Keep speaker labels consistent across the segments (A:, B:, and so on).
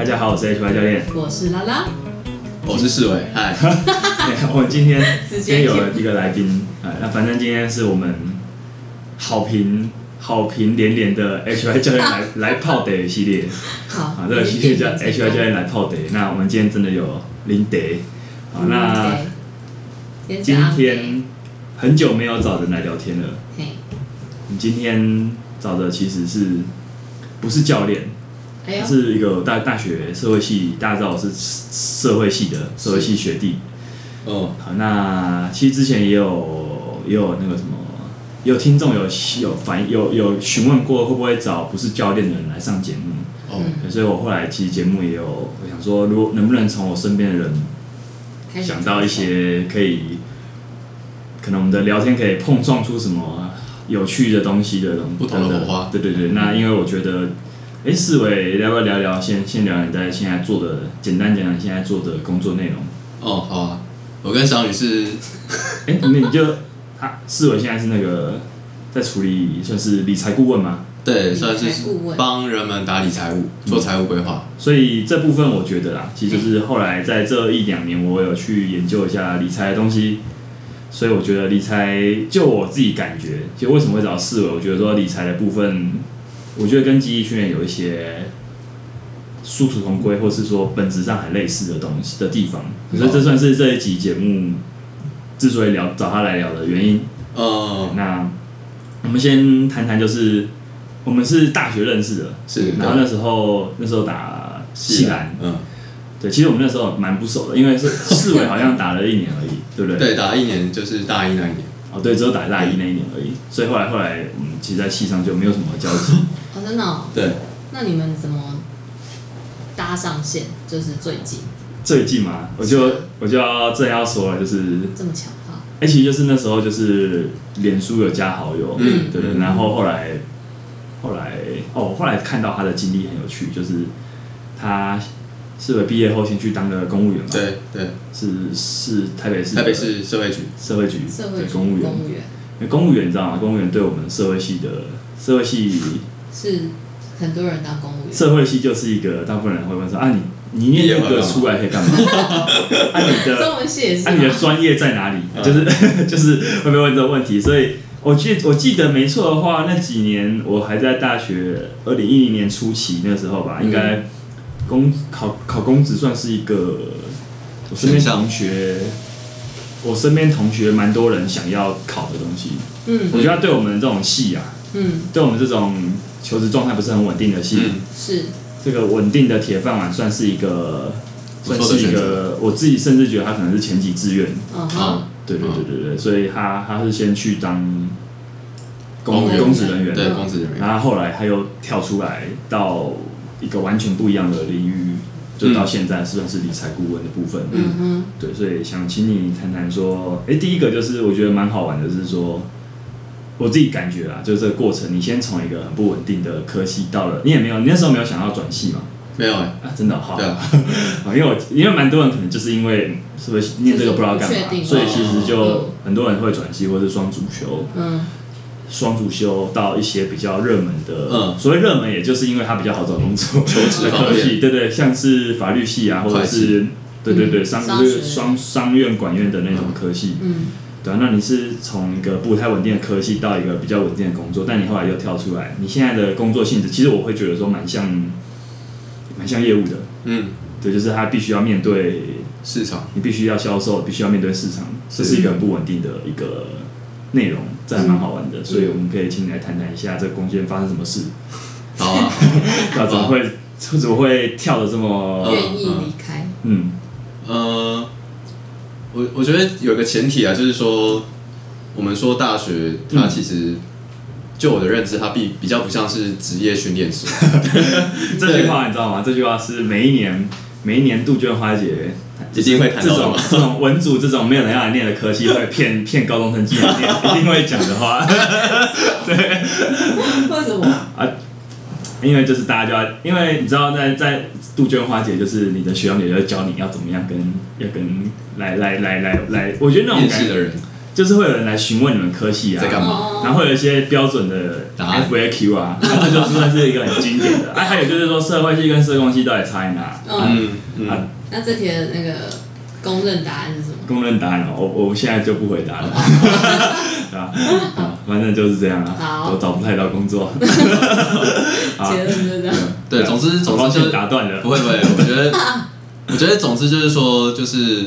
A: 大家好，我是 HY 教练。
B: 我是拉拉，
C: 我是世伟，嗨，
A: 我们今天今天有了一个来宾，哎，那反正今天是我们好评好评连连的 HY 教练来 来泡得系列
B: 好
A: 啊，这个系列叫 HY 教练来泡得。那我们今天真的有林得好，那今天很久没有找人来聊天了。
B: 嘿，
A: 你今天找的其实是不是教练？他，是一个大大学社会系，大家知道我是社会系的社会系学弟。
C: 哦，
A: 好，那其实之前也有也有那个什么，也有听众有有反有有询问过会不会找不是教练的人来上节目，
C: 哦，
B: 嗯。
A: 所以我后来其实节目也有我想说，如果能不能从我身边的人想到一些可以，可能我们的聊天可以碰撞出什么有趣的东西的东
C: 不同的火花。
A: 对对对，那因为我觉得，哎，四伟要不要聊聊？先先聊你在现在做的，简单讲讲你现在做的工作内容。
C: 哦，好啊，我跟小雨是，
A: 哎，那你就他四伟现在是那个在处理算是理财顾问吗，
C: 对，算是
B: 财顾问
C: 帮人们打理财务，做财务规划。
A: 所以这部分我觉得啦，其实就是后来在这一两年，我有去研究一下理财的东西。所以我觉得理财，就我自己感觉，就为什么会找四伟？我觉得说理财的部分，我觉得跟记忆训练有一些殊途同归，或是说本质上很类似的东西的地方。所以这算是这一集节目之所以聊找他来聊的原因。
C: 哦，
A: 那我们先谈谈，就是我们是大学认识的，
C: 是，
A: 然后那时候那时候打西兰，
C: 嗯，
A: 对，其实我们那时候蛮不熟的，因为是四伟好像打了一年而已，对不对？
C: 对，打了一年就是大一那一年。
A: 哦，对，只有打大一那一年而已，所以后来后来，嗯，其实，在系上就没有什么交集。
B: 哦，真的哦，
C: 对，
B: 那你们怎么搭上线？就是最近
A: 最近嘛，我就我就要正要说了，就是，
B: 这么巧哈？
A: 哎、其实就是那时候就是脸书有加好友，
C: 嗯
A: 对然后后来后来哦，后来看到他的经历很有趣，就是他是为毕业后先去当了公务员嘛，，
C: 对对，
A: 是是台北市
C: 台北市社会局。
A: 社会局
B: 社会局
A: 对公务员，
B: 公务员
A: 因为公务员你知道吗？公务员对我们社会系的社会系
B: 是很多人当公务员，
A: 社会系就是一个大部分人会问说啊你你念这个出来可以干嘛？啊你的
B: 中文系也是
A: 啊你的
B: 吗？
A: 专业在哪里？
C: 嗯
A: 就是 就是会被问这个问题，所以我记我记得没错的话，那几年我还在大学，二零一零年初期那时候吧，应该公考考公职算是一个我身边同学。我身边同学蛮多人想要考的东西，
B: 嗯
A: 我觉得他对我们这种系啊，
B: 嗯，
A: 对我们这种求职状态不是很稳定的系，
C: 嗯，
B: 是
A: 这个稳定的铁饭碗算是一个，算是一个，我自己甚至觉得他可能是前几志愿。
B: 嗯哼
C: 啊，
A: 对对对对对，所以他他是先去当公
C: 公务员
A: 公职人员，
C: 对，公职人员。
A: 然后后来他又跳出来到一个完全不一样的领域，就到现在算是理财顾问的部分。
B: 嗯哼。
A: 对，所以想请你谈谈说，哎，第一个就是我觉得蛮好玩的，是说我自己感觉啊，就是这个过程，你先从一个很不稳定的科系到了，你也没有，你那时候没有想要转系嘛？
C: 没有哎，
A: 啊，真的好，
C: 对啊，
A: 啊，因为我因为蛮多人可能就是因为是不是念这个不知道干嘛，所以其实
B: 嗯。
A: 就很多人会转系或是双主修，
B: 嗯
A: 双主修到一些比较热门的，
C: 嗯。
A: 所谓热门也就是因为它比较好找工作，
C: 求职
A: 的科系，对对，像是法律系啊，或者是对对对商
B: 商
A: 商院管院的那种科系，
B: 嗯。
A: 对啊，那你是从一个不太稳定的科系到一个比较稳定的工作，但你后来又跳出来，你现在的工作性质，其实我会觉得说蛮像蛮像业务的，
C: 嗯，
A: 对，就是他必须要面对
C: 市场。
A: 你必须要销售，必须要面对市场，这
C: 是
A: 是一个很不稳定的一个内容，这还蛮好玩的，所以我们可以请你来谈谈一下这个空间发生什么事，
C: 好啊，
A: 那怎么会怎么会跳的这么
B: 愿意离开，
A: 嗯。
C: 呃，我我觉得有个前提啊，就是说，我们说大学它其实，就我的认知，它比比较不像是职业训练所。
A: 这句话你知道吗？这句话是每一年每一年杜鹃花节
C: 一定会谈
A: 这种
C: 到的吗
A: 这种文组这种没有人要来念的科系，会骗 骗高中生进来念，一定会讲的话。
B: 对为什么？
A: 啊因为就是大家就要，因为你知道在在杜鹃花节，就是你的学长姐就会教你要怎么样跟要跟来来来来来，我觉得那种感觉
C: 的人，
A: 就就是会有人来询问你们科系啊，
C: 在干嘛
B: 哦
A: 然后会有一些标准的
C: 答案
A: FAQ 啊，那这就算是一个很经典的。哎、还有就是说社会系跟社工系到底差在哪？
B: 嗯，
C: 嗯
B: 那这题的那个公认答案是什么？
A: 公认答案哦，我我现在就不回答了，对吧？啊，反正就是这样啊，
B: 我
A: 都找不太到工作。好
B: 结论就是这样。
C: 对，总之总之就是
A: 打断了
C: 不。会不会，我觉得我觉得总之就是说，就是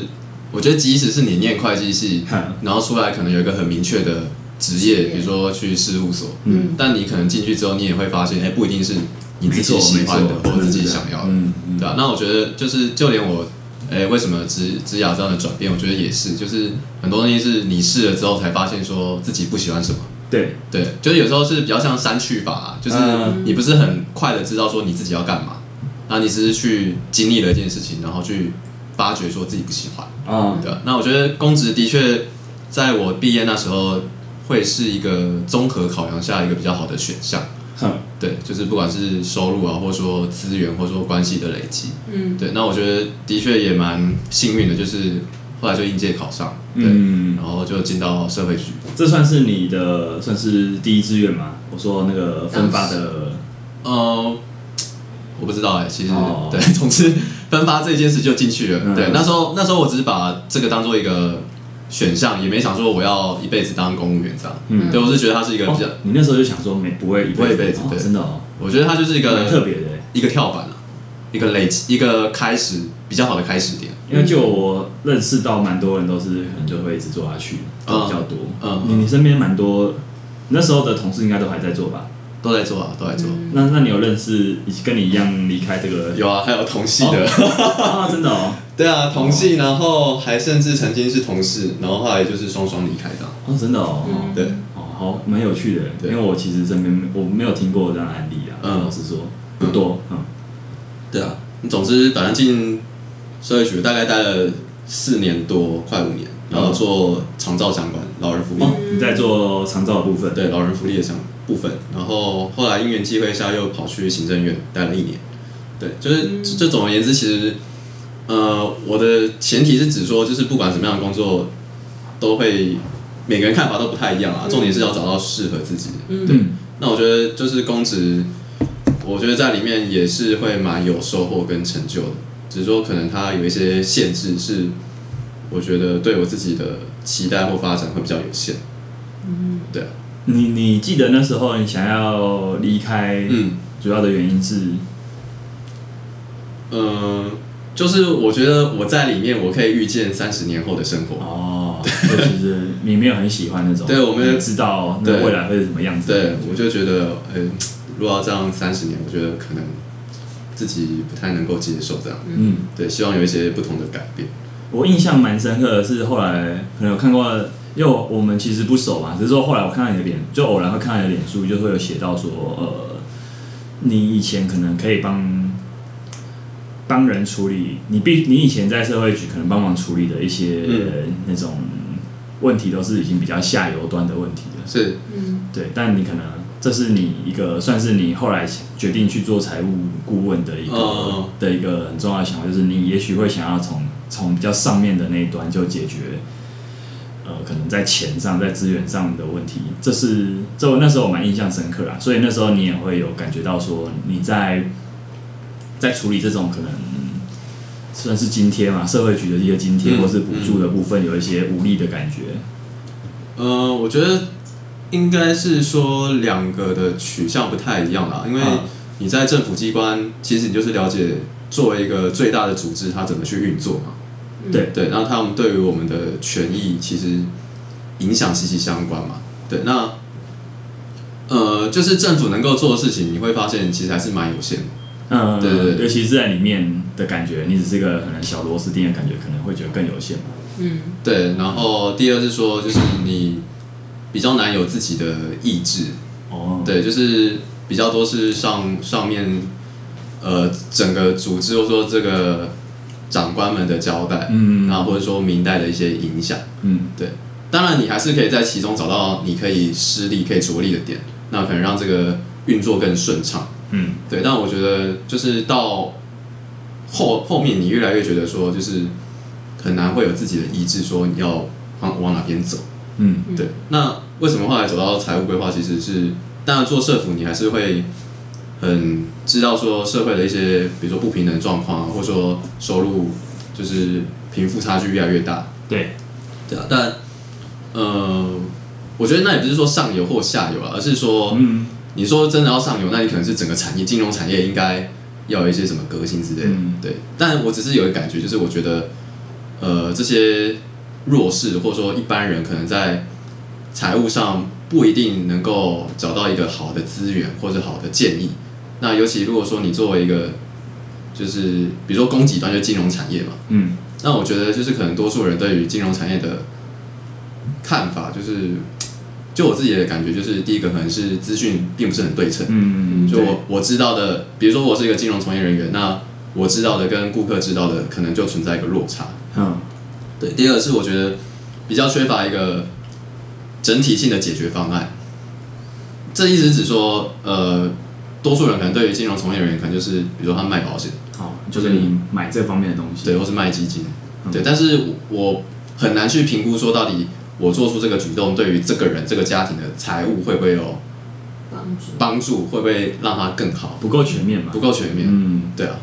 C: 我觉得即使是你念会计系，然后出来可能有一个很明确的职业，比如说去事务所，
B: 嗯。
C: 但你可能进去之后，你也会发现，哎，不一定是你自己喜欢的或者自己想要的，对啊，那我觉得就是就连我，哎，为什么职职涯这样的转变，我觉得也是，就是很多东西是你试了之后才发现说自己不喜欢什么。
A: 对，
C: 对，就是有时候是比较像删去法啊，就是
A: 嗯。
C: 你不是很快的知道说你自己要干嘛，然后你只是去经历了一件事情，然后去发掘说自己不喜欢。
A: 嗯，
C: 对啊，那我觉得公职的确在我毕业那时候会是一个综合考量下一个比较好的选项。
A: 哼，
C: 对，就是不管是收入啊，或者说资源，或者说关系的累积。
B: 嗯，
C: 对，那我觉得的确也蛮幸运的，就是后来就应届考上，对，
A: 嗯
C: 然后就进到社会局。
A: 这算是你的算是第一志愿吗？我说那个分发的，
C: 呃，我不知道哎、其实、
A: 哦
C: 对，总之分发这件事就进去了。
A: 嗯
C: 对，那时候那时候我只是把这个当做一个选项，也没想说我要一辈子当公务员这样。
A: 嗯
C: 对，我是觉得它是一个比较，
A: 哦，你那时候就想说没不会
C: 不会一辈子对
A: 哦真的哦，
C: 我觉得它就是一
A: 个特别的。
C: 一个跳板啊，一个累积，一个开始比较好的开始点。
A: 因为就我认识到蛮多人都是可能就会一直做下去，做比较多。
C: 嗯
A: 你你身边蛮多那时候的同事应该都还在做吧？
C: 都在做啊，都在做。
A: 那那你有认识跟你一样离开这个？
C: 有啊，还有同系的，
A: 啊，真的哦，
C: 对啊，同系，然后还甚至曾经是同事，然后后来就是双双离开的。
A: 哦，真的哦，
B: 嗯。
C: 对，
A: 哦，好，蛮有趣的。
C: 对。
A: 因为我其实身边我没有听过这样的案例啊，
C: 嗯。
A: 老实说不多。嗯，
C: 对啊，总之反正进社会局大概待了四年多，快五年，然后做长照相关老人福利，
A: 哦，你在做长照的部分，
C: 对老人福利的相部分，然后后来因缘际会下又跑去行政院待了一年，对，就是这这总而言之，其实呃我的前提是指说，就是不管什么样的工作，都会每个人看法都不太一样啊，重点是要找到适合自己的。
B: 嗯。
A: 嗯，
C: 那我觉得就是公职，我觉得在里面也是会蛮有收获跟成就的，只是说可能它有一些限制，是我觉得对我自己的期待或发展会比较有限。嗯，对啊，
A: 你你记得那时候你想要离开，
C: 嗯
A: 主要的原因是，
C: 嗯、就是我觉得我在里面，我可以预见三十年后的生活。
A: 哦，就其实你没有很喜欢那种，
C: 对我们
A: 你知道那未来会是什么样子的
C: 对，我就觉得，呃、如果要这样三十年，我觉得可能自己不太能够接受这样。
A: 嗯。
C: 对，希望有一些不同的改变。
A: 我印象蛮深刻的是，后来可能有看过，因为我们其实不熟嘛，只是说后来我看到你的脸，就偶然会看到你的脸书，就会有写到说，呃，你以前可能可以帮帮人处理，你必你以前在社会局可能帮忙处理的一些、
C: 嗯。
A: 那种问题，都是已经比较下游端的问题了。
C: 是，
B: 嗯
A: 对，但你可能这是你一个算是你后来决定去做财务顾问的一个、
C: 哦。
A: 的一个很重要的想法，就是你也许会想要从从比较上面的那一端就解决，呃，可能在钱上、在资源上的问题。这是这我那时候我蛮印象深刻啦，所以那时候你也会有感觉到说你在在处理这种可能。算是津贴嘛，社会局的一些津贴
C: 嗯
A: 或是补助的部分，有一些无力的感觉。
C: 呃，我觉得应该是说两个的取向不太一样啦，因为
A: 嗯
C: 你在政府机关，其实你就是了解作为一个最大的组织，它怎么去运作嘛。
A: 对
C: 对，然后他们对于我们的权益其实影响息息相关嘛。对，那呃，就是政府能够做的事情，你会发现其实还是蛮有限的。
A: 嗯，
C: 对对对
A: 尤其是在里面的感觉，你只是个可能小螺丝钉的感觉，可能会觉得更有限吧。
B: 嗯
C: 对，然后第二是说，就是你比较难有自己的意志。
A: 哦，
C: 对，就是比较多是上上面呃整个组织或者说这个长官们的交代，
A: 嗯
C: 然后或者说明代的一些影响。
A: 嗯
C: 对，当然你还是可以在其中找到你可以施力、可以着力的点，那可能让这个运作更顺畅。
A: 嗯
C: 对，但我觉得就是到后后面，你越来越觉得说，就是很难会有自己的意志，说你要往往哪边走。
A: 嗯
B: 嗯
C: 对，那为什么后来走到财务规划？其实是当然做社服，你还是会很知道说社会的一些，比如说不平等状况啊，或者说收入就是贫富差距越来越大。
A: 对，
C: 对啊，但呃，我觉得那也不是说上游或下游啊，而是说，
A: 嗯
C: 你说真的要上游，那你可能是整个产业，金融产业应该要有一些什么革新之类的。
A: 嗯
C: 对，但我只是有一个感觉，就是我觉得，呃，这些弱势或者说一般人可能在财务上不一定能够找到一个好的资源或者好的建议。那尤其如果说你作为一个，就是比如说供给端就金融产业嘛，
A: 嗯
C: 那我觉得就是可能多数人对于金融产业的看法，就是就我自己的感觉，就是第一个可能是资讯并不是很对称。
A: 嗯，
C: 就我我知道的，比如说我是一个金融从业人员，那我知道的跟顾客知道的可能就存在一个落差。
A: 嗯
C: 对，第二个是我觉得比较缺乏一个整体性的解决方案。这意思是指说，呃，多数人可能对于金融从业人员，可能就是比如说他卖保险，
A: 好，就是你买这方面的东西，
C: 对，或是卖基金，
A: 嗯。
C: 对，但是我很难去评估说到底我做出这个举动对于这个人这个家庭的财务会不会有
B: 帮助。
C: 帮助，会不会让他更好，
A: 不够全面嘛，
C: 不够全面，
A: 嗯。
C: 对啊，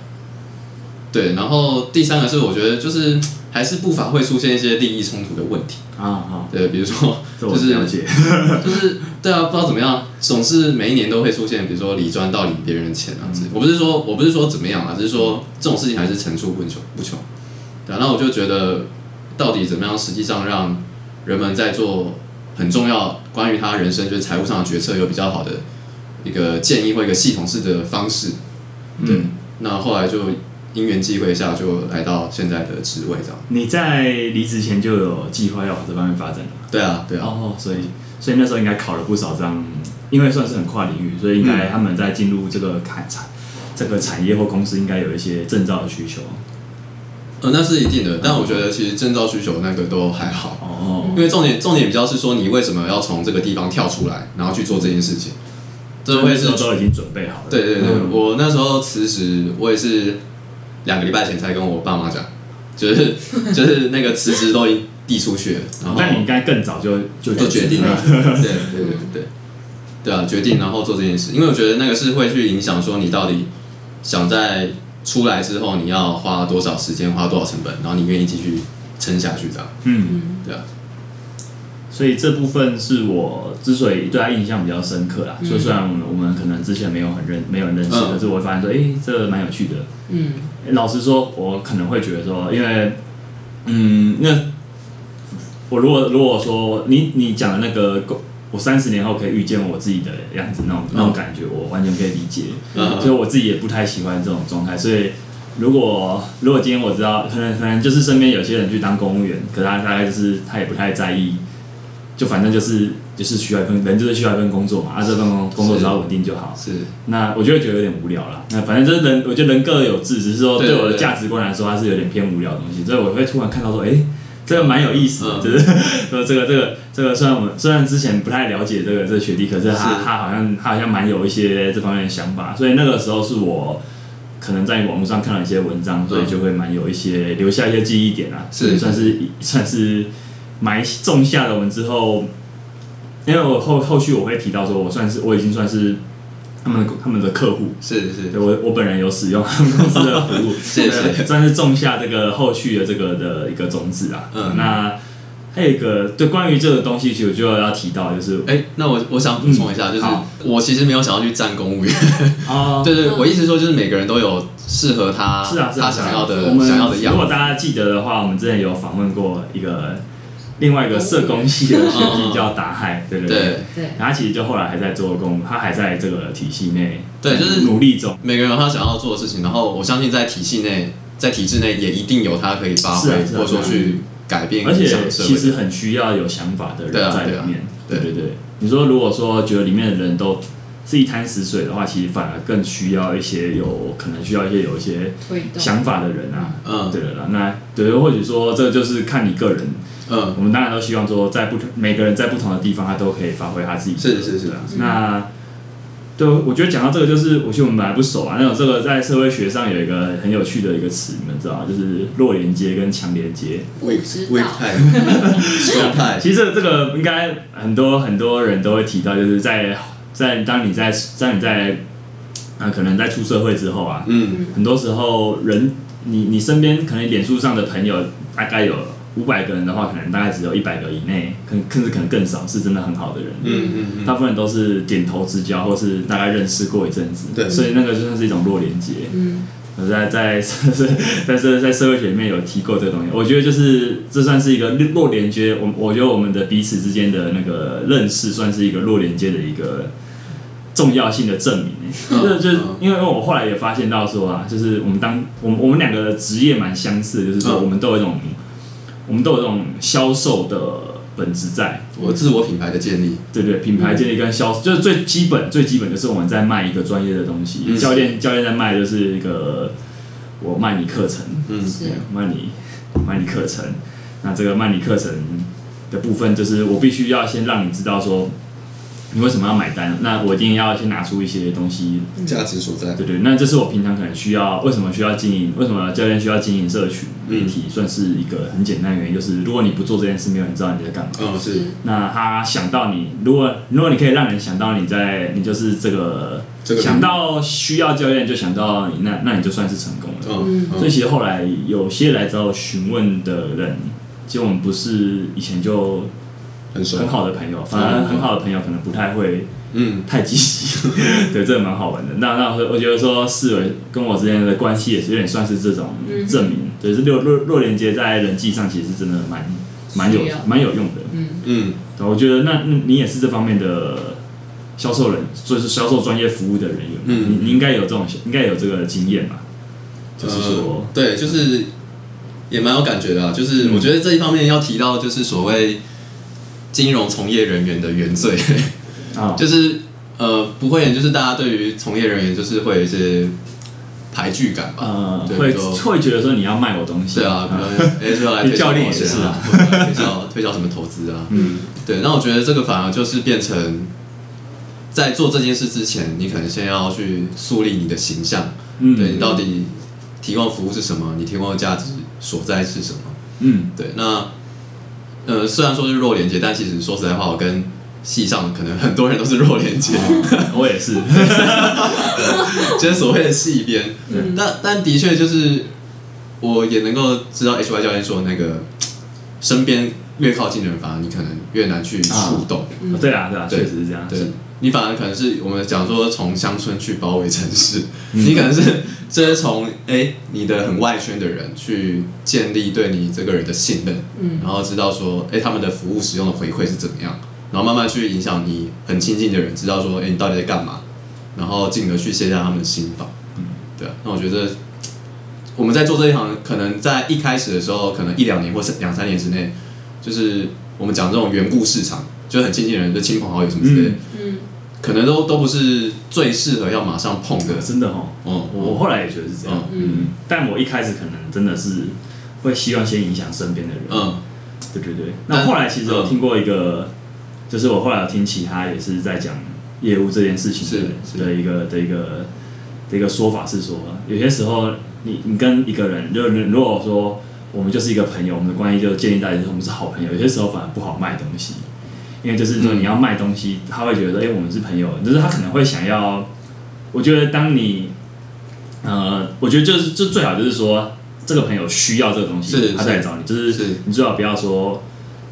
C: 对，然后第三个是我觉得就是还是不乏会出现一些利益冲突的问题，
A: 啊啊，
C: 对，比如说 就是
A: 了解，
C: 就是对啊，不知道怎么样，总是每一年都会出现，比如说理专到领别人的钱啊之类。我不是说我不是说怎么样啊，只是说这种事情还是层出不穷不穷。对啊，那我就觉得到底怎么样，实际上让人们在做很重要关于他人生就是财务上的决策有比较好的一个建议或一个系统式的方式。对，
A: 嗯，
C: 那后来就因缘际会下就来到现在的职位这样。
A: 你在离职前就有计划要往这方面发展的吗？
C: 对啊，对啊，
A: 哦，所以所以那时候应该考了不少张，因为算是很跨领域，所以应该他们在进入这个产产这个产业或公司，应该有一些证照的需求。
C: 呃，那是一定的，但我觉得其实证照需求那个都还好。
A: 哦，
C: 因为重点重点比较是说，你为什么要从这个地方跳出来，然后去做这件事情？这会是
A: 都已经准备好了。
C: 对对对，
A: 嗯
C: 我那时候辞职，我也是两个礼拜前才跟我爸妈讲，就是 就是那个辞职都已经递出去了，然后
A: 但你应该更早就就
C: 就决定了，对对对对对，啊，决定然后做这件事，因为我觉得那个是会去影响说你到底想在出来之后你要花多少时间，花多少成本，然后你愿意继续撑下去这样，
A: 嗯，
B: 嗯，
C: 对啊，
A: 所以这部分是我之所以对他印象比较深刻啦。
B: 嗯。
A: 所以虽然我们我们可能之前没有很认没有人认识，
C: 嗯。
A: 可是我会发现说，诶，这蛮有趣的。
B: 嗯，
A: 诶老实说，我可能会觉得说，因为，嗯，那我如果如果说你你讲的那个，我三十年后可以遇见我自己的样子，那种那种感觉，我完全可以理解。
C: 嗯
A: 所以我自己也不太喜欢这种状态，所以。如果如果今天我知道，可能可能就是身边有些人去当公务员，可他大概就是他也不太在意，就反正就是就是需要一份人就是需要一份工作嘛，啊这份工工作只要稳定就好。
C: 是。
A: 那我就会觉得有点无聊了。那反正就是人，我觉得人各有志，只是说
C: 对
A: 对我的价值观来说，它是有点偏无聊的东西，所以我会突然看到说，哎、这个蛮有意思的，
C: 嗯。
A: 就是说这个这个这个，虽然我们虽然之前不太了解这个这个学弟，可是他
C: 是。
A: 他好像他好像蛮有一些这方面的想法，所以那个时候是我。可能在网络上看了一些文章，所以就会蛮有一些留下一些记忆点啊，
C: 是。
A: 算是算是埋种下了我们之后，因为我后后续我会提到说，我算是我已经算是他们的他们的客户，
C: 是是。
A: 对我我本人有使用他们公司的服务，
C: 是
A: 是算是种下这个后续的这个的一个种子啊。
C: 嗯。
A: 那还有一个对关于这个东西，其实我就要提到，就是
C: 哎、那我我想补充一下，就是我其实没有想要去站公务员，
A: 啊，
C: 对对，
B: 嗯
C: 我意思说就是每个人都有适合他
A: 是啊是啊
C: 他想要的
A: 我们
C: 想要的样子，
A: 如果大家记得的话，我们之前有访问过一个另外一个社工系的学弟叫达海，对对对。他其实就后来还在做工，他还在这个体系内，
C: 对就是
A: 努力中。
C: 每个人有他想要做的事情，然后我相信在体系内，在体制内也一定有他可以发挥，或者说去改变
A: 而且其实很需要有想法的人在里面。
C: 对
A: 对对对，你说如果说觉得里面的人都是一滩死水的话，其实反而更需要一些有可能需要一些有一些，想法的人啊。
C: 嗯
A: 对了啦，那对，或许说这就是看你个人。
C: 嗯
A: 我们当然都希望说，在不同每个人在不同的地方，他都可以发挥他自己的。
C: 是是是
A: 那对，我觉得讲到这个，就是我觉得我们本来不熟啊，那种这个在社会学上有一个很有趣的一个词，你们知道吗？就是弱连接跟强连接。其实这个这个应该很多很多人都会提到，就是在在当你在当你在啊、可能在出社会之后啊，
C: 嗯
A: 很多时候人你你身边可能脸书上的朋友大概有五百个人的话，可能大概只有一百个以内，可能甚至可能更少，是真的很好的人。
C: 嗯嗯嗯，
A: 大部分人都是点头之交，或是大概认识过一阵子，
C: 对
A: 所以那个就算是一种弱连接。
B: 嗯
A: 我在 在在在在社会学里面有提过这个东西，我觉得就是这算是一个弱连接。我我觉得我们的彼此之间的那个认识，算是一个弱连接的一个重要性的证明。
C: 嗯
A: 就是就
C: 嗯
A: 因为我后来也发现到说啊，就是我们当我们我们两个的职业蛮相似的，就是说
C: 嗯
A: 我们都有一种我们都有这种销售的本质在。
C: 我自我品牌的建立，
A: 对对，品牌建立跟销就是最基本最基本就是我们在卖一个专业的东西。
C: 嗯
A: 教练教练在卖就是一个我卖你课程，
C: 嗯
B: 是
A: 对卖你卖你课程。那这个卖你课程的部分，就是我必须要先让你知道说你为什么要买单。那我一定要先拿出一些东西
C: 价值所在，
A: 对对，那这是我平常可能需要，为什么需要经营？为什么教练需要经营社群媒体？算是一个很简单的原因，就是如果你不做这件事，没有人知道你在干嘛。
C: 嗯是
A: 那他想到你，如果如果你可以让人想到你在，你就是这个
C: 这个
A: 想到需要教练就想到你，那那你就算是成功了。
C: 嗯
A: 所以其实后来有些来找我询问的人，其实我们不是以前就
C: 很
A: 很，好的朋友，反而很好的朋友可能不太会
C: 嗯。
A: 太积极，对，这个蛮好玩的。那那我觉得说世伟跟我之间的关系也是有点算是这种
B: 嗯。
A: 证明，对，是弱弱弱连接在人际上其实是真的蛮蛮有蛮有用的。
B: 嗯。
C: 嗯。
A: 对我觉得那那你也是这方面的销售人，就是销售专业服务的人员，
C: 嗯。
A: 你你应该有这种应该有这个经验吧？就是说
C: 呃，对，就是也蛮有感觉的啊。就是
A: 嗯。
C: 我觉得这一方面要提到，就是所谓金融从业人员的原罪，
A: 啊，
C: 就是呃不会，就是大家对于从业人员就是会有一些排拒感吧。
A: 呃，会
C: 对
A: 会觉得说你要卖我东西，
C: 对啊，可能说哎，就要来推销
A: 教练
C: 保险
A: 也是啊。
C: 推销推销什么投资啊，
A: 嗯。
C: 对，那我觉得这个反而就是变成，在做这件事之前，你可能先要去树立你的形象，
A: 嗯，
C: 对你到底提供服务是什么，你提供的价值所在是什么？
A: 嗯。
C: 对，那呃，虽然说是弱连接，但其实说实在话，我跟系上可能很多人都是弱连接，
A: 我也是，
C: 就是所谓的系边。
B: 嗯。
C: 但但的确就是，我也能够知道 H Y 教练说那个身边越靠近的人，反而你可能越难去触动。
B: 嗯。
A: 对啊对啊，确实是这样，
C: 对。
A: 是
C: 你反而可能是我们讲说从乡村去包围城市，
A: 嗯
C: 你可能是这是从哎你的很外圈的人去建立对你这个人的信任，
B: 嗯
C: 然后知道说哎他们的服务使用的回馈是怎么样，然后慢慢去影响你很亲近的人，知道说哎你到底在干嘛，然后进而去卸下他们的心防。
A: 嗯
C: 对啊，那我觉得我们在做这一行，可能在一开始的时候，可能一两年或是两三年之内，就是我们讲这种缘故市场，就很亲近的人，就亲朋好友什么之类的。可能都都不是最适合要马上碰的。
A: 真的哦，
C: 嗯，
A: 我我后来也觉得是这样，
B: 嗯
A: 嗯，但我一开始可能真的是会希望先影响身边的人，
C: 嗯。
A: 对对对。那后来其实我听过一个，就是我后来有听其他也是在讲业务这件事情的的一个的一个的一个说法是说，有些时候你你跟一个人，就如果说我们就是一个朋友，我们的关系就建立在我们是好朋友，有些时候反而不好卖东西，因为就是说
C: 嗯
A: 你要卖东西，他会觉得哎、我们是朋友，就是他可能会想要，我觉得当你呃，我觉得就是就最好就是说这个朋友需要这个东西，他再来找你，就是
C: 是。
A: 你最好不要说。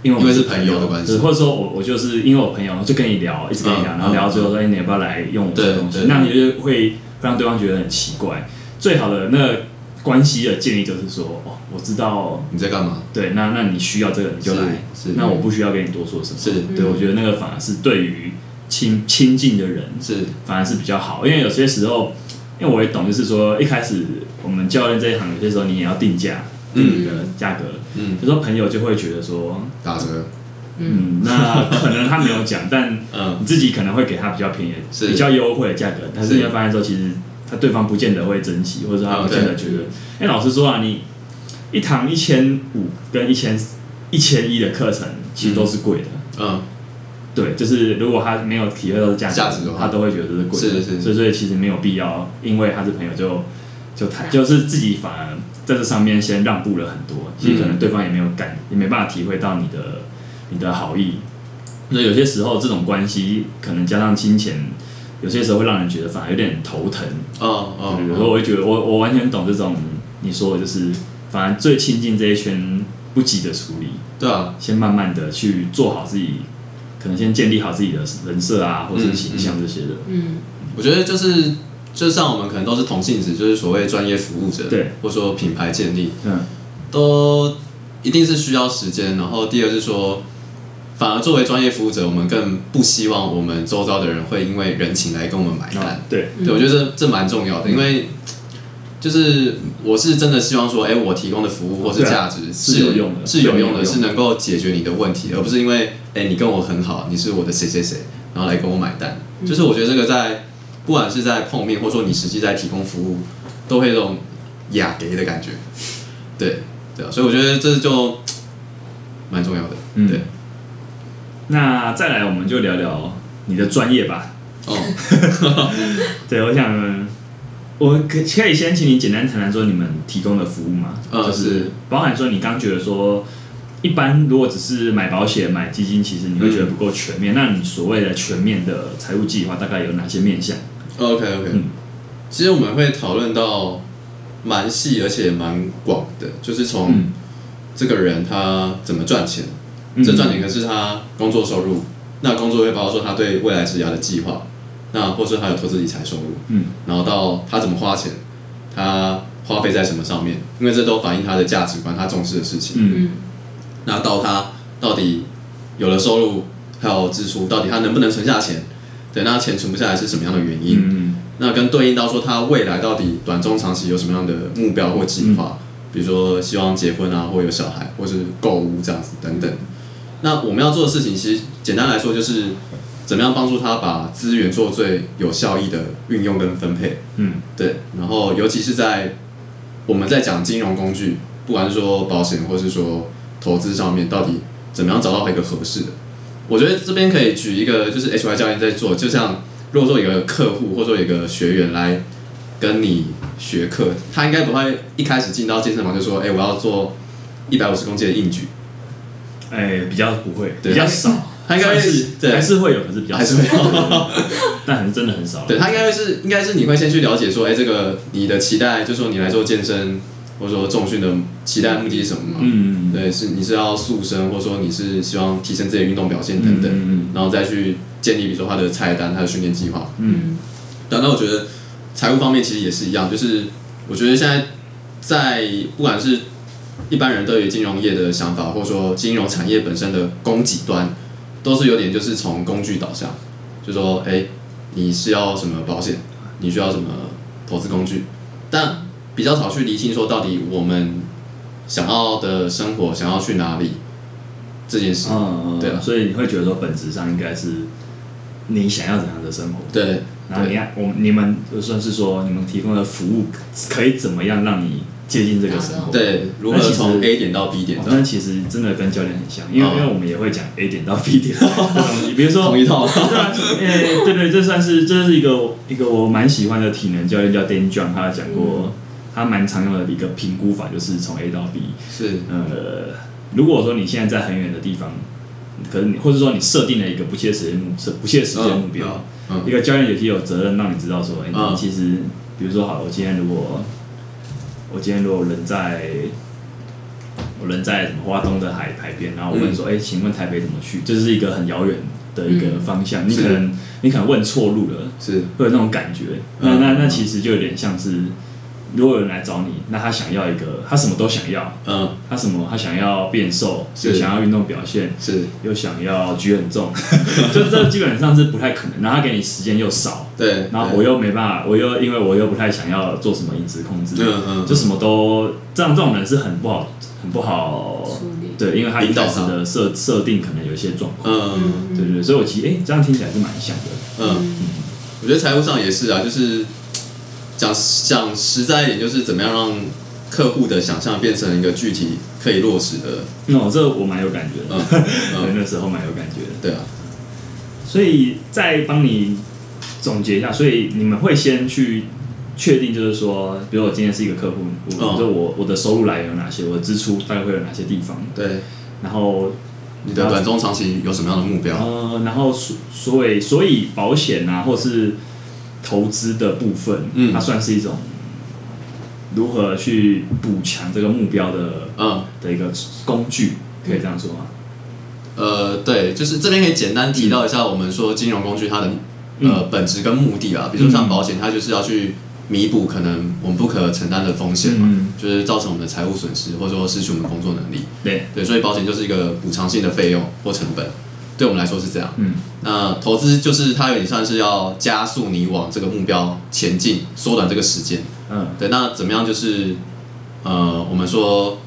A: 因为我们
C: 是朋友的关系。
A: 或者说我我就是因为我朋友就跟你聊，一直跟你聊，
C: 嗯
A: 然后聊到最后说，哎、你要不要来用我这个东西？那你就会让对方觉得很奇怪。最好的那个关系的建立就是说，哦，我知道，
C: 你在干嘛？
A: 对，那那你需要这个你就来，
C: 是是。
A: 那我不需要跟你多说什么。
C: 是。
A: 对，我觉得那个反而是对于亲亲近的人
C: 是。
A: 反而是比较好，因为有些时候，因为我也懂，就是说一开始我们教练这一行，有些时候你也要定价，定你的价格，
C: 嗯。
A: 有时候朋友就会觉得说，
C: 打折，
A: 嗯，那可能他没有讲，但
C: 嗯。
A: 你自己可能会给他比较便宜、比较优惠的价格，但是
C: 是。
A: 你会发现说，其实他对方不见得会珍惜，或者说他
C: 嗯
A: 不见得觉得，因为老实说啊，你一堂一千五跟一千一千一的课程其实都是贵的，
C: 嗯。
A: 对，就是如果他没有体会到价
C: 价值的话。
A: 他都会觉得这是贵的。
C: 是是
A: 所以所以其实没有必要，因为他是朋友就就谈，就是自己反而在这上面先让步了很多。其实可能对方也没有感，也没办法体会到你的你的好意。所以有些时候这种关系可能加上金钱，有些时候会让人觉得反而有点头疼。
C: 哦哦，
A: 有时候我会觉得我我完全懂这种你说的，就是反而最亲近这一圈不急着处理，
C: 对啊，
A: 先慢慢的去做好自己，可能先建立好自己的人设啊，或是形象这些的。
B: 嗯，
C: 我觉得就是就像我们可能都是同性质，就是所谓专业服务者，
A: 对，
C: 或者说品牌建立，
A: 嗯，
C: 都一定是需要时间。然后第二是说，反而作为专业服务者，我们更不希望我们周遭的人会因为人情来跟我们买单。
A: 啊对，
C: 我觉得这这蛮重要的，因为就是我是真的希望说，哎、我提供的服务或是价值
A: 是有用的
C: 是有用的，
A: 对有用
C: 是能够解决你的问题，而不是因为哎、你跟我很好，你是我的谁谁谁，然后来跟我买单。就是我觉得这个在不管是在碰面，或者说你实际在提供服务，都会有种雅给的感觉。对对啊，所以我觉得这就 蛮重要的。
A: 嗯
C: 对，
A: 那再来我们就聊聊你的专业吧。
C: 哦，
A: 对，我想我可可以先请你简单谈谈说你们提供的服务吗？
C: 嗯
A: 就是是包含说你刚觉得说。一般如果只是买保险、买基金，其实你会觉得不够全面。那你所谓的全面的财务计划大概有哪些面向
C: ？OK OK，、
A: 嗯
C: 其实我们会讨论到蛮细而且蛮广的，就是从
A: 嗯
C: 这个人他怎么赚钱，
A: 嗯
C: 这赚钱可是他工作收入，那工作会包括说他对未来职涯的计划，那或是他有投资理财收入，
A: 嗯
C: 然后到他怎么花钱，他花费在什么上面，因为这都反映他的价值观，他重视的事情。
A: 嗯
B: 嗯
C: 那到他到底有了收入，还有支出，到底他能不能存下钱？对，那钱存不下来是什么样的原因？
A: 嗯
C: 那跟对应到说他未来到底短中长期有什么样的目标或计划，比如说希望结婚啊，或有小孩，或是购物这样子等等。那我们要做的事情，其实简单来说就是怎么样帮助他把资源做最有效益的运用跟分配。
A: 嗯
C: 对，然后尤其是在我们在讲金融工具，不管是说保险或是说投资上面，到底怎么样找到一个合适的？我觉得这边可以举一个，就是 HY 教练在做，就像如果说有一个客户或者说有一个学员来跟你学课，他应该不会一开始进到健身房就说，哎、我要做一百五十公斤的硬举，
A: 哎、比较不会，
C: 对。
A: 比较少，
C: 他应该
A: 是
C: 对。
A: 还是会有，可是比较
C: 还是
A: 少，
C: 会。
A: 但很真的很少。
C: 对他应该会是，应该是你会先去了解说，哎、这个你的期待，就说你来做健身或者说重训的期待目的是什么嘛？
A: 嗯，
C: 对，是你是要塑身，或者说你是希望提升自己的运动表现等等，
A: 嗯。
C: 然后再去建立，比如说他的菜单、他的训练计划。
A: 嗯。
C: 对，那我觉得财务方面其实也是一样，就是我觉得现在在不管是一般人对于金融业的想法，或者说金融产业本身的供给端，都是有点就是从工具导向，就说哎，你是要什么保险，你需要什么投资工具，但比较少去厘清说到底我们想要的生活想要去哪里这件事。
A: 嗯嗯，
C: 对啊。
A: 所以你会觉得说本质上应该是你想要怎样的生活，
C: 对。
A: 然后你看我们你们就算是说你们提供的服务可以怎么样让你接近这个生活？
C: 对，如何从 A 点到 B 点
A: 哦，
C: 这样？
A: 那其实真的跟教练很像，因为、
C: 哦。
A: 因为我们也会讲 A 点到 B 点。的东西，比如说
C: 同一套。
A: 对对对，这算是这是一个一个我蛮喜欢的体能教练叫 Dan John，他讲过，他蛮常用的一个评估法，就是从 A 到 B。
C: 是。
A: 呃，如果说你现在在很远的地方，可能你或者说你设定了一个不切实际目是不切实际的目标，
C: 嗯嗯。
A: 一个教练也是有责任让你知道说，哎、其实比如说好了，我今天如果我今天如果人在我人在什么花东的海海边，然后我问说，哎、请问台北怎么去？这是一个很遥远的一个方向，你可能你可能问错路了，
C: 是。
A: 会有那种感觉。那
C: 嗯
A: 那那其实就有点像是，如果有人来找你，那他想要一个，他什么都想要，
C: 嗯
A: 他什么他想要变瘦，
C: 是
A: 又想要运动表现，
C: 是，
A: 又想要举很重，就这基本上是不太可能。然后他给你时间又少，
C: 对，
A: 然后我又没办法，我又因为我又不太想要做什么饮食控制，
C: 嗯嗯
A: 就什么都这样，这种人是很不好，很不好。
B: 处理。
A: 对，因为他一
C: 引导他
A: 开始的设设定可能有一些状况。
C: 嗯
A: 对对对，所以我其实哎、这样听起来是蛮像的。
C: 嗯，我觉得财务上也是啊，就是讲讲实在一点，就是怎么样让客户的想象变成一个具体可以落实的，
A: 那、这我蛮有感觉的，
C: 嗯
A: 对，
C: 嗯，
A: 那时候蛮有感觉的。
C: 对啊，
A: 所以再帮你总结一下，所以你们会先去确定，就是说，比如我今天是一个客户，我
C: 哦
A: 就我我的收入来源有哪些，我的支出大概会有哪些地方，
C: 对，
A: 然后
C: 你的短中长期有什么样的目标？
A: 呃，然后所所以所以保险啊，或是投资的部分，
C: 嗯。
A: 它算是一种如何去补强这个目标的
C: 嗯，
A: 的一个工具，可以这样说吗？
C: 呃，对，就是这边可以简单提到一下，我们说金融工具它的呃本质跟目的啊，比如说像保险，它就是要去弥补可能我们不可承担的风险嘛，
A: 嗯。
C: 就是造成我们的财务损失，或者说失去我们工作能力。
A: 对，
C: 对，所以保险就是一个补偿性的费用或成本，对我们来说是这样。
A: 嗯
C: 那投资就是它有点算是要加速你往这个目标前进，缩短这个时间。
A: 嗯
C: 对，那怎么样就是呃，我们说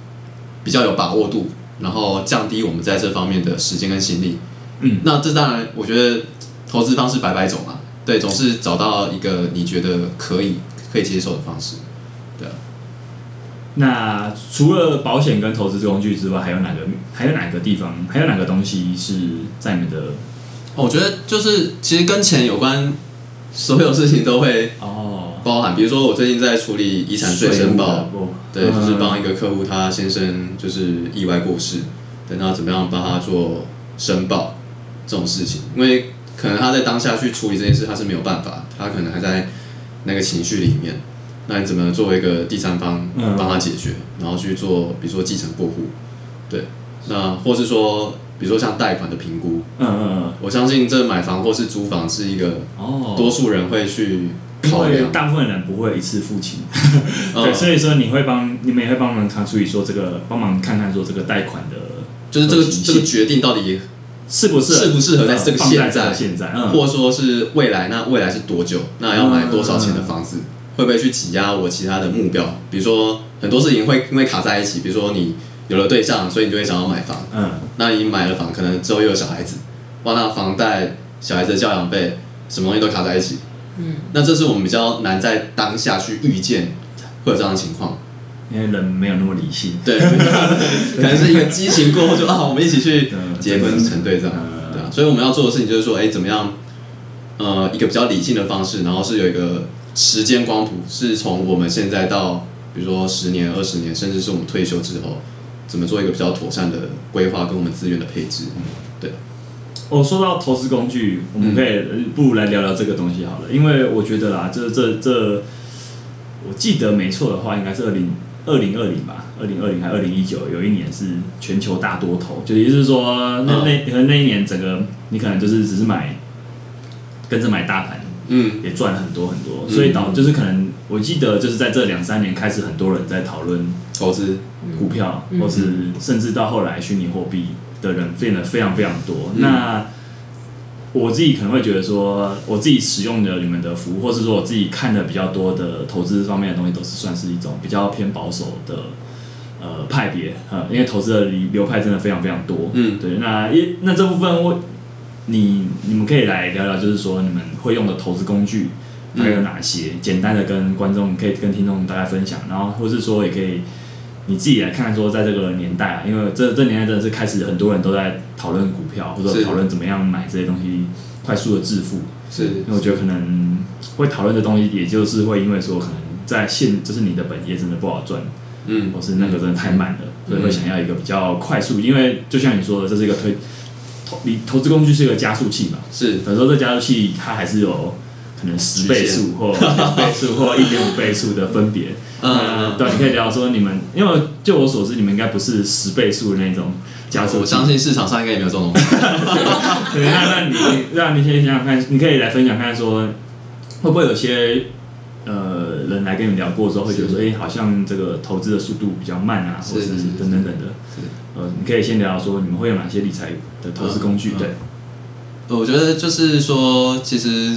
C: 比较有把握度，然后降低我们在这方面的时间跟心力。
A: 嗯，
C: 那这当然，我觉得投资方式百百种嘛，对，总是找到一个你觉得可以可以接受的方式。对啊，
A: 那除了保险跟投资工具之外，还有哪个还有哪个地方，还有哪个东西是在你们的
C: 我觉得就是其实跟钱有关，所有事情都会
A: 哦
C: 包含。比如说，我最近在处理遗产税申报，
A: 哦
C: 对，就是帮一个客户，他先生就是意外过世，等到怎么样帮他做申报这种事情？因为可能他在当下去处理这件事，他是没有办法，他可能还在那个情绪里面。那你怎么作为一个第三方
A: 嗯。
C: 帮他解决，然后去做，比如说继承过户，对，那或是说，比如说像贷款的评估，
A: 嗯嗯嗯。
C: 我相信这买房或是租房是一个
A: 哦，
C: 多数人会去
A: 因为
C: 考虑，
A: 大部分人不会一次付清，
C: 嗯。
A: 对，所以说你会帮你们也会帮忙他处理说这个帮忙看看说这个贷款的
C: 就是这个这个决定到底
A: 适不适合
C: 适不适合在这个现在
A: 现在，嗯，
C: 或者说是未来，那未来是多久？那要买多少钱的房子？会不会去挤压我其他的目标？比如说很多事情会因为卡在一起，比如说你有了对象，所以你就会想要买房。
A: 嗯
C: 那你买了房，可能之后又有小孩子，哇，那房贷、小孩子的教养费，什么东西都卡在一起。
B: 嗯，
C: 那这是我们比较难在当下去预见会有这样的情况。
A: 因为人没有那么理性，
C: 对，可能是一个激情过后就啊，我们一起去
A: 嗯
C: 结婚成对这样，
A: 嗯
C: 对啊，所以我们要做的事情就是说，哎，怎么样，呃，一个比较理性的方式，然后是有一个时间光谱，是从我们现在到比如说十年、二十年，甚至是我们退休之后，怎么做一个比较妥善的规划跟我们资源的配置。对。
A: 哦，说到投资工具，我们可以呃不如来聊聊这个东西好了，因为我觉得啦，这这这，我记得没错的话，应该是二零二零二零吧，二零二零还二零一九，有一年是全球大多头，就也就是说，那那可能那一年整个你可能就是只是买跟着买大盘，
C: 嗯，
A: 也赚了很多很多，
C: 嗯。
A: 所以导就是可能我记得就是在这两三年开始，很多人在讨论
C: 投资，
A: 股票，
B: 嗯。
A: 或是甚至到后来虚拟货币的人变得非常非常多。
C: 嗯。
A: 那我自己可能会觉得说，我自己使用的你们的服务，或是说我自己看的比较多的投资方面的东西，都是算是一种比较偏保守的呃派别呃，因为投资的流流派真的非常非常多。
C: 嗯。
A: 对，那一那这部分我你你们可以来聊聊，就是说你们会用的投资工具还有哪些？简单的跟观众可以跟听众大家分享，然后或是说也可以你自己来看看说，在这个年代啊，因为这这年代真的是开始很多人都在讨论股票，或者讨论怎么样买这些东西，快速的致富。
C: 是
A: 因为我觉得可能会讨论的东西，也就是会因为说可能在现就是你的本业真的不好赚，
C: 嗯
A: 或是那个真的太慢了，所以会想要一个比较快速。因为就像你说的，这是一个推投你投资工具是一个加速器嘛，
C: 是
A: 有时候这加速器它还是有可能十倍数或两倍数或一点五倍数的分别。
C: 嗯
A: 呃，对，你可以聊说你们，因为就我所知，你们应该不是十倍数的那种加速器。
C: 我相信市场上应该也没有这种东西。
A: 对，那那你让你先想想看，你可以来分享看说，会不会有些呃人来跟你聊过之后，会觉得说，哎、好像这个投资的速度比较慢啊，或是
C: 是
A: 等等等的。呃，你可以先聊聊说，你们会有哪些理财的投资工具？
C: 嗯嗯
A: 对，
C: 我觉得就是说，其实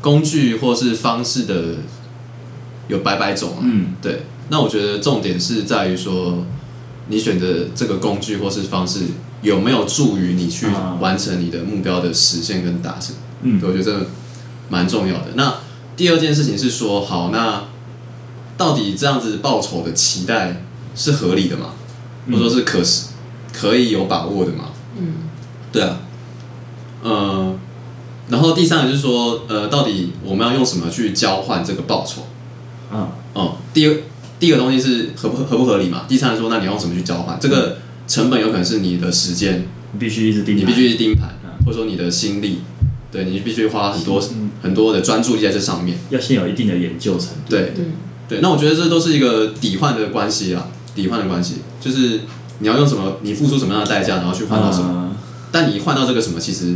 C: 工具或是方式的有百百种啊。
A: 嗯
C: 对，那我觉得重点是在于说，你选择这个工具或是方式有没有助于你去
A: 啊
C: 完成你的目标的实现跟达成。
A: 嗯，
C: 我觉得这个蛮重要的。那第二件事情是说，好，那到底这样子报酬的期待是合理的吗？或者说是可是可以有把握的吗？
B: 嗯
C: 对啊，呃，然后第三个就是说，呃，到底我们要用什么去交换这个报酬？
A: 嗯，
C: 哦，第二第一个东西是合不合不合理嘛？第三个说，那你要用什么去交换？这个成本有可能是你的时间，
A: 你必须一直盯盘，
C: 你必须盯盘
A: 嗯，
C: 或者说你的心力，对你必须花很多
A: 嗯
C: 很多的专注力在这上面。
A: 要先有一定的研究程度。
C: 对
B: 嗯，
C: 对，那我觉得这都是一个抵换的关系啊，抵换的关系就是你要用什么，你付出什么样的代价，然后去换到什么。
A: 嗯
C: 但你换到这个什么，其实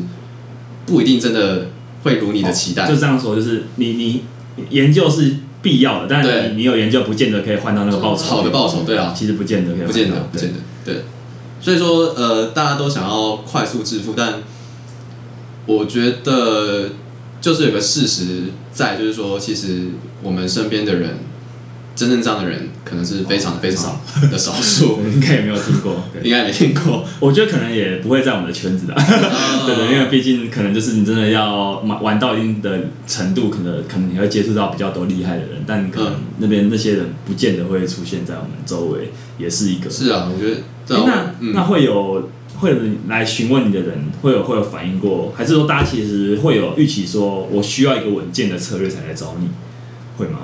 C: 不一定真的会如你的期待。
A: 就这样说，就是你你研究是必要的，但
C: 对
A: 你你有研究不见得可以换到那个报酬。
C: 好的报酬，对啊，
A: 其实不见得可以换到，
C: 不见得，不见得，对。所以说，呃，大家都想要快速致富，但我觉得就是有个事实在，就是说，其实我们身边的人，真正这样的人，可能是非常非常的少数，
A: 对 应该也没有听过。对
C: 应该没听过。
A: 我觉得可能也不会在我们的圈子的，对对，因为毕竟可能就是你真的要玩玩到一定的程度，可能可能你会接触到比较多厉害的人，但可能
C: 嗯
A: 那边那些人不见得会出现在我们周围，也是一个。
C: 是啊，我觉得，
A: 那、那会有会有人来询问你的人，会有会有反应过，还是说大家其实会有预期说，我需要一个稳健的策略才来找你，会吗？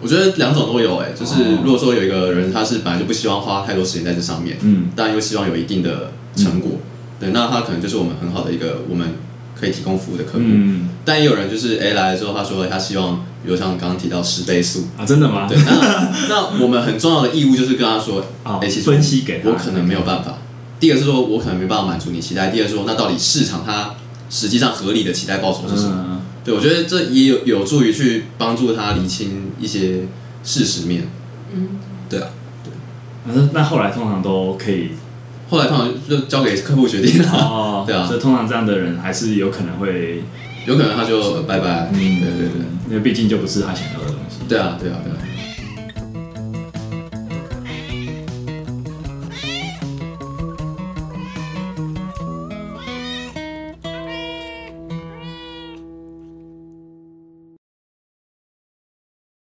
C: 我觉得两种都有、哎，就是
A: 哦
C: 如果说有一个人他是本来就不希望花太多时间在这上面，
A: 嗯，
C: 但又希望有一定的成果，对，那他可能就是我们很好的一个我们可以提供服务的客户。
A: 嗯
C: 但也有人就是哎、来了之后，他说他希望，比如像刚刚提到十倍速，
A: 啊，真的吗？
C: 对，那那我们很重要的义务就是跟他说，
A: 哦
C: 哎、其实
A: 分析给他
C: 我可能没有办法。第一个是说我可能没办法满足你期待，第二是说那到底市场它实际上合理的期待报酬是什么？
A: 嗯，
C: 对我觉得这也有有助于去帮助他理清一些事实面。
B: 嗯，
C: 对啊，
A: 反正那后来通常都可以
C: 后来通常就交给客户决定了，
A: 哦，
C: 对啊
A: 所以通常这样的人还是有可能会，
C: 有可能他就拜拜。
A: 嗯，
C: 对对对，
A: 因为毕竟就不是他想要的东西。
C: 对啊对啊对啊。